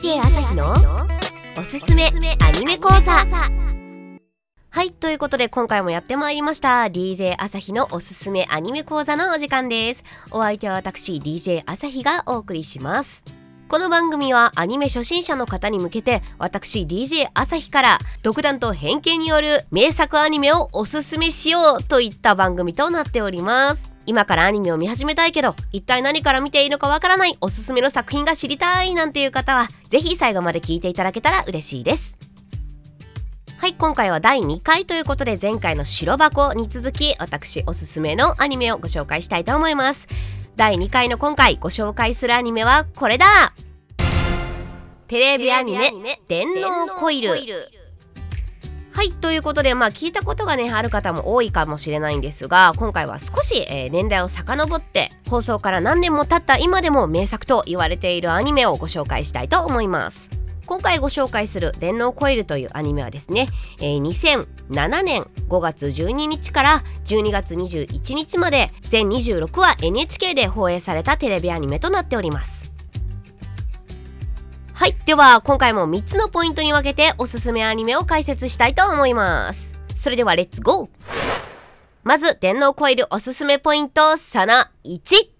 DJ 朝日のおすすめアニメ講座はいということで今回もやってまいりました DJ 朝日のおすすめアニメ講座のお時間ですお相手は私 DJ 朝日がお送りしますこの番組はアニメ初心者の方に向けて私 DJ 朝日から独断と偏見による名作アニメをおすすめしようといった番組となっております。今からアニメを見始めたいけど一体何から見ていいのかわからないおすすめの作品が知りたいなんていう方はぜひ最後まで聞いていただけたら嬉しいです。はい今回は第2回ということで前回の白箱に続き私おすすめのアニメをご紹介したいと思います。第2回の今回ご紹介するアニメはこれだ。テレビアニメ「電脳コイル」はいということでまあ聞いたことがねある方も多いかもしれないんですが今回は少し、えー、年代を遡って放送から何年も経った今でも名作と言われているアニメをご紹介したいと思います今回ご紹介する「電脳コイル」というアニメはですね、えー、2007年5月12日から12月21日まで全26話 NHK で放映されたテレビアニメとなっております。はいでは今回も3つのポイントに分けておすすめアニメを解説したいと思います。それではレッツゴー。まず電脳コイルおすすめポイントその1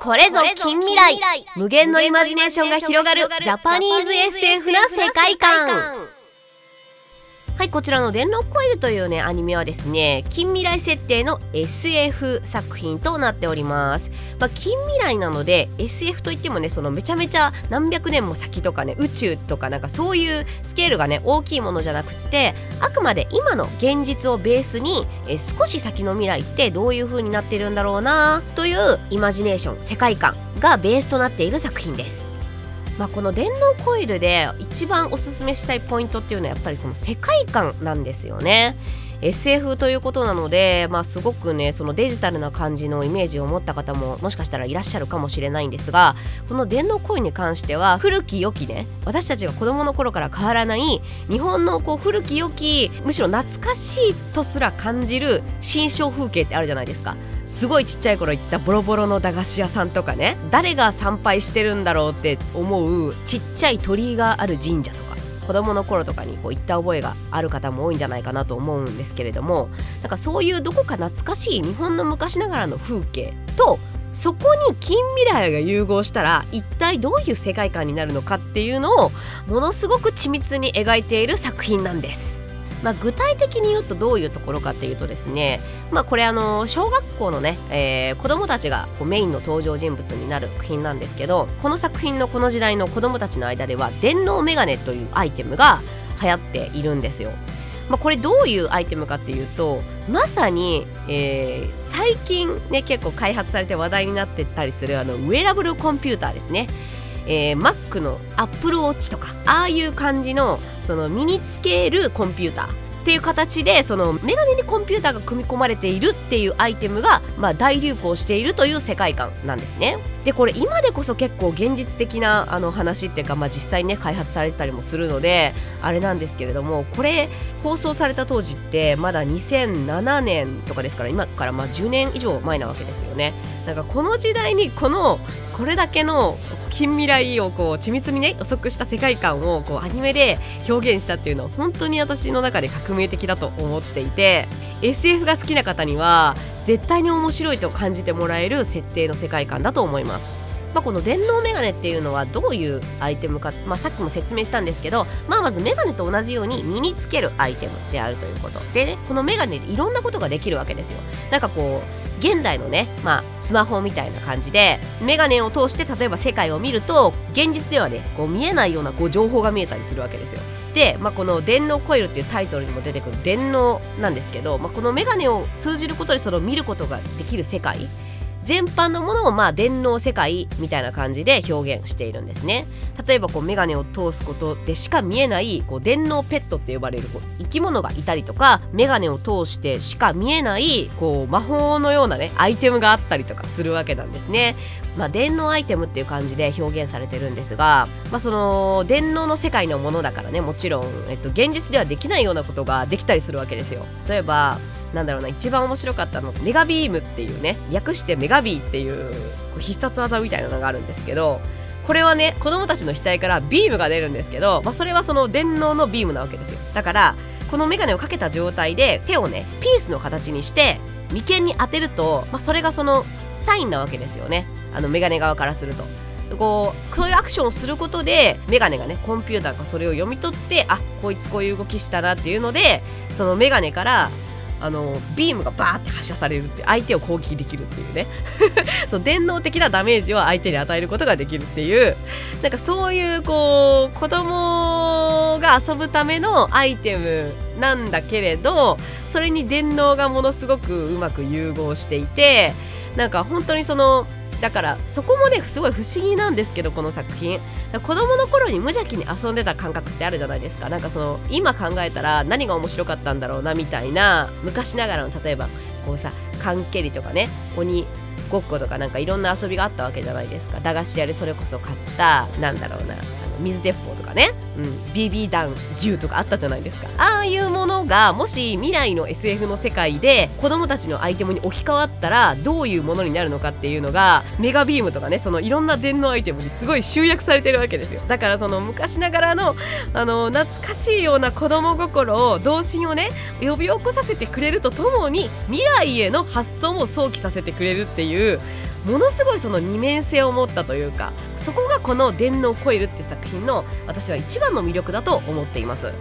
これぞ近未来。無限のイマジネーションが広がるジャパニーズ SF な世界観。はいこちらの「電脳コイル」というねアニメはですね近未来設定の SF 作品となっております、まあ、近未来なので SF といってもねそのめちゃめちゃ何百年も先とかね宇宙とかなんかそういうスケールがね大きいものじゃなくってあくまで今の現実をベースにえ少し先の未来ってどういう風になってるんだろうなというイマジネーション世界観がベースとなっている作品です。まあ、この電脳コイルで一番おすすめしたいポイントっていうのはやっぱりこの世界観なんですよね。SF ということなので、まあ、すごくねそのデジタルな感じのイメージを持った方ももしかしたらいらっしゃるかもしれないんですがこの電脳コインに関しては古き良きね私たちが子供の頃から変わらない日本のこう古き良きむしろ懐かしいとすら感じる新象風景ってあるじゃないですか。すごいちっちゃい頃行ったボロボロの駄菓子屋さんとかね誰が参拝してるんだろうって思うちっちゃい鳥居がある神社とか子供の頃とかにこう行った覚えがある方も多いんじゃないかなと思うんですけれどもなんかそういうどこか懐かしい日本の昔ながらの風景とそこに近未来が融合したら一体どういう世界観になるのかっていうのをものすごく緻密に描いている作品なんです。まあ、具体的に言うとどういうところかっていうとですね、まあ、これあの小学校のね、えー、子供たちがこうメインの登場人物になる作品なんですけどこの作品のこの時代の子供たちの間では電脳メガネというアイテムが流行っているんですよ。まあ、これどういうアイテムかっていうとまさに、えー、最近ね結構開発されて話題になってたりするあのウェラブルコンピューターですね。えー、Mac の Apple Watch とかああいう感じのその身につけるコンピューターっていう形でそのメガネにコンピューターが組み込まれているっていうアイテムが、まあ、大流行しているという世界観なんですね。でこれ今でこそ結構現実的なあの話っていうか、まあ、実際ね開発されてたりもするのであれなんですけれどもこれ放送された当時ってまだ2007年とかですから今からまあ10年以上前なわけですよね。なんかこの時代にこのこれだけの近未来をこう緻密にね予測した世界観をこうアニメで表現したっていうのは本当に私の中で革命的だと思っていて SF が好きな方には絶対に面白いと感じてもらえる設定の世界観だと思います。まあ、この電脳メガネっていうのはどういうアイテムか、まあ、さっきも説明したんですけど、まあ、まずメガネと同じように身につけるアイテムであるということ。でねこのメガネでいろんなことができるわけですよ。なんかこう現代のね、まあ、スマホみたいな感じでメガネを通して例えば世界を見ると現実ではねこう見えないようなこう情報が見えたりするわけですよ。で、まあ、この「電脳コイル」っていうタイトルにも出てくる電脳なんですけど、まあ、このメガネを通じることでその見ることができる世界。全般のものをまあ電脳世界みたいな感じで表現しているんですね。例えばこうメガネを通すことでしか見えないこう電脳ペットって呼ばれるこう生き物がいたりとかメガネを通してしか見えないこう魔法のようなねアイテムがあったりとかするわけなんですね。まあ、電脳アイテムっていう感じで表現されてるんですが、まあ、その電脳の世界のものだからねもちろん、えっと、現実ではできないようなことができたりするわけですよ。例えばなんだろうな一番面白かったのメガビームっていうね略してメガビーっていう必殺技みたいなのがあるんですけどこれはね子供たちの額からビームが出るんですけど、まあ、それはその電脳のビームなわけですよだからこのメガネをかけた状態で手をねピースの形にして眉間に当てると、まあ、それがそのサインなわけですよねあのメガネ側からすると。こうそういうアクションをすることでメガネがねコンピューターがそれを読み取ってあこいつこういう動きしたなっていうのでそのメガネからあのビームがバーって発射されるって相手を攻撃できるっていうね。そう電脳的なダメージを相手に与えることができるっていう。なんかそういうこう子供が遊ぶためのアイテムなんだけれどそれに電脳がものすごくうまく融合していてなんか本当にそのだからそこもねすごい不思議なんですけどこの作品。子供の頃に無邪気に遊んでた感覚ってあるじゃないですか。なんかその今考えたら何が面白かったんだろうなみたいな昔ながらの例えばこうさ缶蹴りとかね鬼ごっことかなんかいろんな遊びがあったわけじゃないですか。駄菓子屋でそれこそ買ったなんだろうな水鉄砲とかね、うん、BB 弾銃とかあったじゃないですか。ああいうものがもし未来の SF の世界で子供たちのアイテムに置き換わったらどういうものになるのかっていうのがメガビームとかねそのいろんな電脳アイテムにすごい集約されてるわけですよ。だからその昔ながらのあの懐かしいような子供心を童心をね呼び起こさせてくれるとともに未来への発想も想起させてくれるっていうものすごいその二面性を持ったというかそこがこの「電脳コイル」っていう作品の私は一番の魅力だと思っています。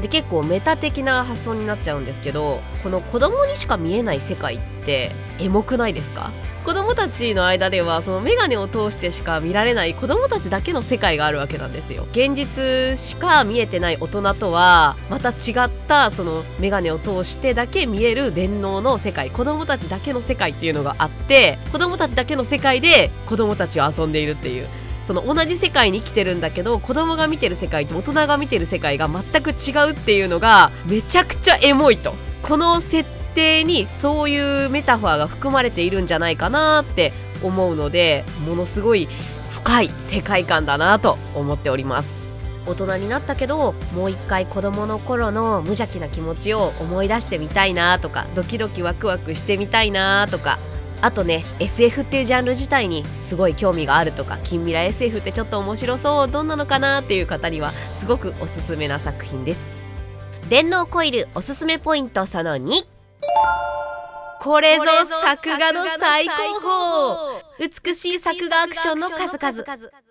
で結構メタ的な発想になっちゃうんですけどこの子供にしか見えない世界ってエモくないですか？子供たちの間ではそのメガネを通してしか見られない子供たちだけの世界があるわけなんですよ。現実しか見えてない大人とはまた違ったそのメガネを通してだけ見える電脳の世界子供たちだけの世界っていうのがあって子供たちだけの世界で子供たちを遊んでいるっていう。その同じ世界に生きてるんだけど子供が見てる世界と大人が見てる世界が全く違うっていうのがめちゃくちゃエモいと。この設定にそういうメタファーが含まれているんじゃないかなって思うのでものすごい深い世界観だなと思っております。大人になったけどもう一回子供の頃の無邪気な気持ちを思い出してみたいなとかドキドキワクワクしてみたいなとかあとね SF っていうジャンル自体にすごい興味があるとか近未来 SF ってちょっと面白そうどんなのかなっていう方にはすごくおすすめな作品です。電脳コイルおすすめポイントその2これぞ作画の最高峰。美しい作画アクションの数々。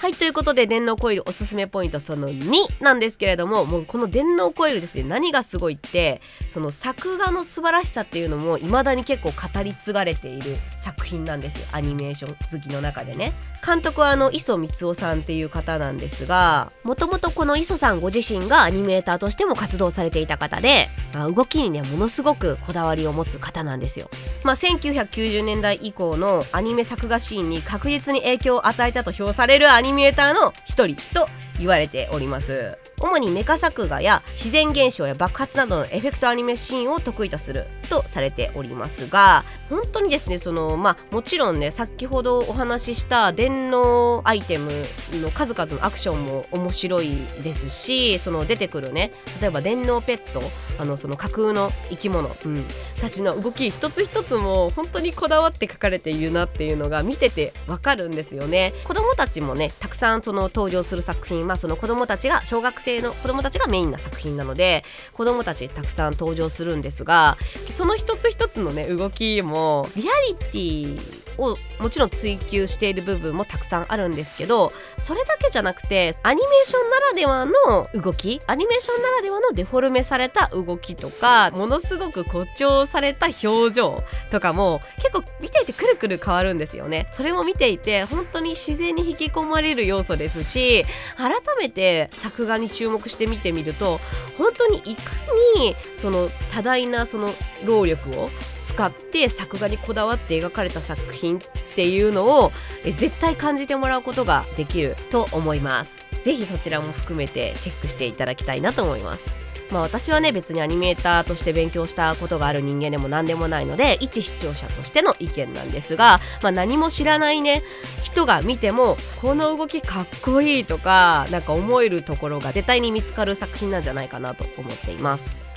はいということで電脳コイルおすすめポイントその2なんですけれどももうこの電脳コイルですね。何がすごいってその作画の素晴らしさっていうのも未だに結構語り継がれている作品なんですよ。アニメーション好きの中でね。監督はあの磯光雄さんっていう方なんですがもともとこの磯さんご自身がアニメーターとしても活動されていた方で、動きにねものすごくこだわりを持つ方なんですよ。まあ1990年代以降のアニメ作画シーンに確実に影響を与えたと評されるアニメーターの一人と言われております。主にメカ作画や自然現象や爆発などのエフェクトアニメシーンを得意とするとされておりますが本当にですねそのまあもちろんね先ほどお話しした電脳アイテムの数々のアクションも面白いですしその出てくるね例えば電脳ペットあのその架空の生き物、うん、たちの動き一つ一つも本当にこだわって書かれているなっていうのが見ててわかるんですよね。子供たちもねたくさんその登場する作品まあその子供たちが小学生の子供たちがメインな作品なので子供たちたくさん登場するんですがその一つ一つのね動きもリアリティをもちろん追求している部分もたくさんあるんですけどそれだけじゃなくてアニメーションならではの動きアニメーションならではのデフォルメされた動きとかものすごく誇張された表情とかも結構見ていてくるくる変わるんですよね。それも見ていて本当に自然に引き込まれる要素ですし改めて作画に注目して見てみると本当にいかにその多大なその労力を使って作画にこだわって描かれた作品っていうのを絶対感じてもらうことができると思います。ぜひそちらも含めてチェックしていただきたいなと思います。まあ私はね別にアニメーターとして勉強したことがある人間でも何でもないので一視聴者としての意見なんですが、まあ、何も知らないね人が見てもこの動きかっこいいとかなんか思えるところが絶対に見つかる作品なんじゃないかなと思っています。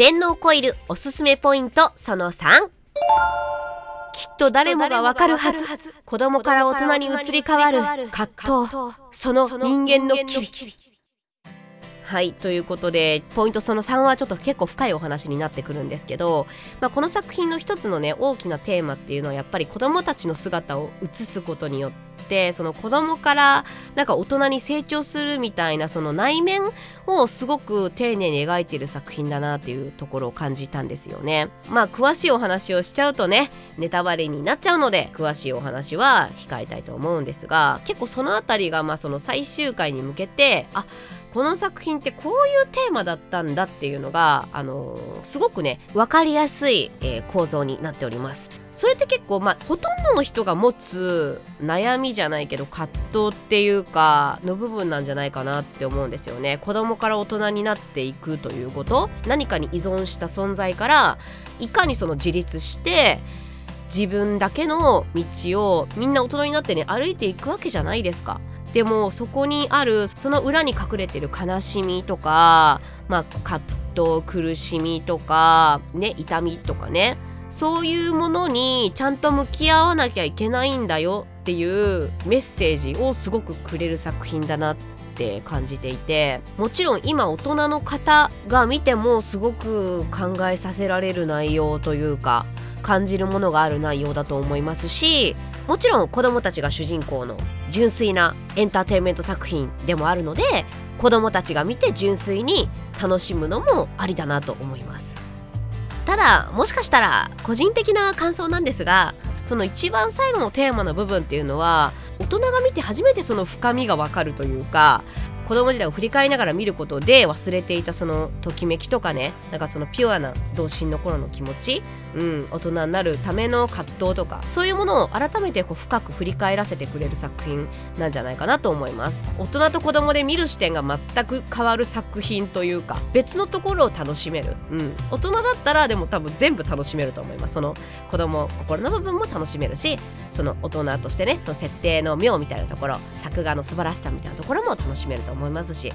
電脳コイルおすすめポイントその3きっと誰もがわかるはず。子供から大人に移り変わる葛藤その人間の機微。はいということでポイントその3はちょっと結構深いお話になってくるんですけど、まあ、この作品の一つのね大きなテーマっていうのはやっぱり子どもたちの姿を映すことによってその子供からなんか大人に成長するみたいなその内面をすごく丁寧に描いてる作品だなっていうところを感じたんですよね。まあ詳しいお話をしちゃうとねネタバレになっちゃうので詳しいお話は控えたいと思うんですが結構その辺りがまあその最終回に向けてあっこの作品ってこういうテーマだったんだっていうのが、あのー、すごくね分かりやすい、えー、構造になっております。それって結構まあほとんどの人が持つ悩みじゃないけど葛藤っていうかの部分なんじゃないかなって思うんですよね。子供から大人になっていくということ。何かに依存した存在からいかにその自立して自分だけの道をみんな大人になってね歩いていくわけじゃないですか。でもそこにあるその裏に隠れてる悲しみとか、まあ、葛藤苦しみとか、ね、痛みとかねそういうものにちゃんと向き合わなきゃいけないんだよっていうメッセージをすごくくれる作品だなって感じていてもちろん今大人の方が見てもすごく考えさせられる内容というか感じるものがある内容だと思いますしもちろん子供たちが主人公の純粋なエンターテインメント作品でもあるので子供たちが見て純粋に楽しむのもありだなと思います。ただもしかしたら個人的な感想なんですがその一番最後のテーマの部分っていうのは大人が見て初めてその深みがわかるというか子供時代を振り返りながら見ることで忘れていたそのときめきとかね。なんかそのピュアな童心の頃の気持ち、うん、大人になるための葛藤とか。そういうものを改めてこう深く振り返らせてくれる作品なんじゃないかなと思います。大人と子供で見る視点が全く変わる作品というか別のところを楽しめる、うん、大人だったらでも多分全部楽しめると思います。その子供心の部分も楽しめるしその大人としてねその設定の妙みたいなところ作画の素晴らしさみたいなところも楽しめると思います。思いますし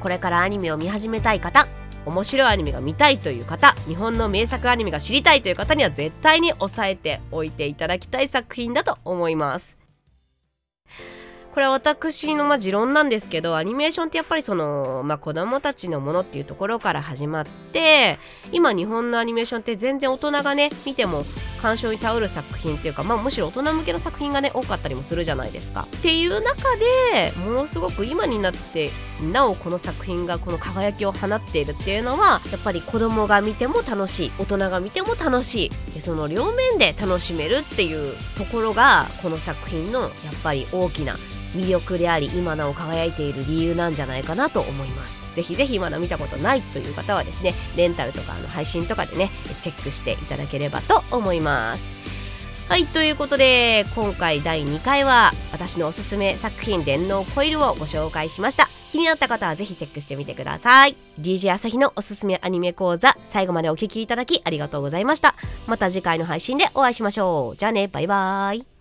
これからアニメを見始めたい方面白いアニメが見たいという方日本の名作アニメが知りたいという方には絶対に押さえておいていただきたい作品だと思います。これは私のまあ持論なんですけどアニメーションってやっぱりその、まあ、子供たちのものっていうところから始まって今日本のアニメーションって全然大人がね見ても鑑賞に頼る作品っていうか、まあ、むしろ大人向けの作品がね多かったりもするじゃないですか。っていう中でものすごく今になってなおこの作品がこの輝きを放っているっていうのはやっぱり子供が見ても楽しい大人が見ても楽しいその両面で楽しめるっていうところがこの作品のやっぱり大きな魅力であり今なお輝いている理由なんじゃないかなと思います。ぜひぜひまだ見たことないという方はですねレンタルとかの配信とかでねチェックしていただければと思います。はいということで今回第2回は私のおすすめ作品「電脳コイル」をご紹介しました。気になった方はぜひチェックしてみてください。DJ 朝日のおすすめアニメ講座最後までお聴きいただきありがとうございました。また次回の配信でお会いしましょう。じゃあねバイバーイ。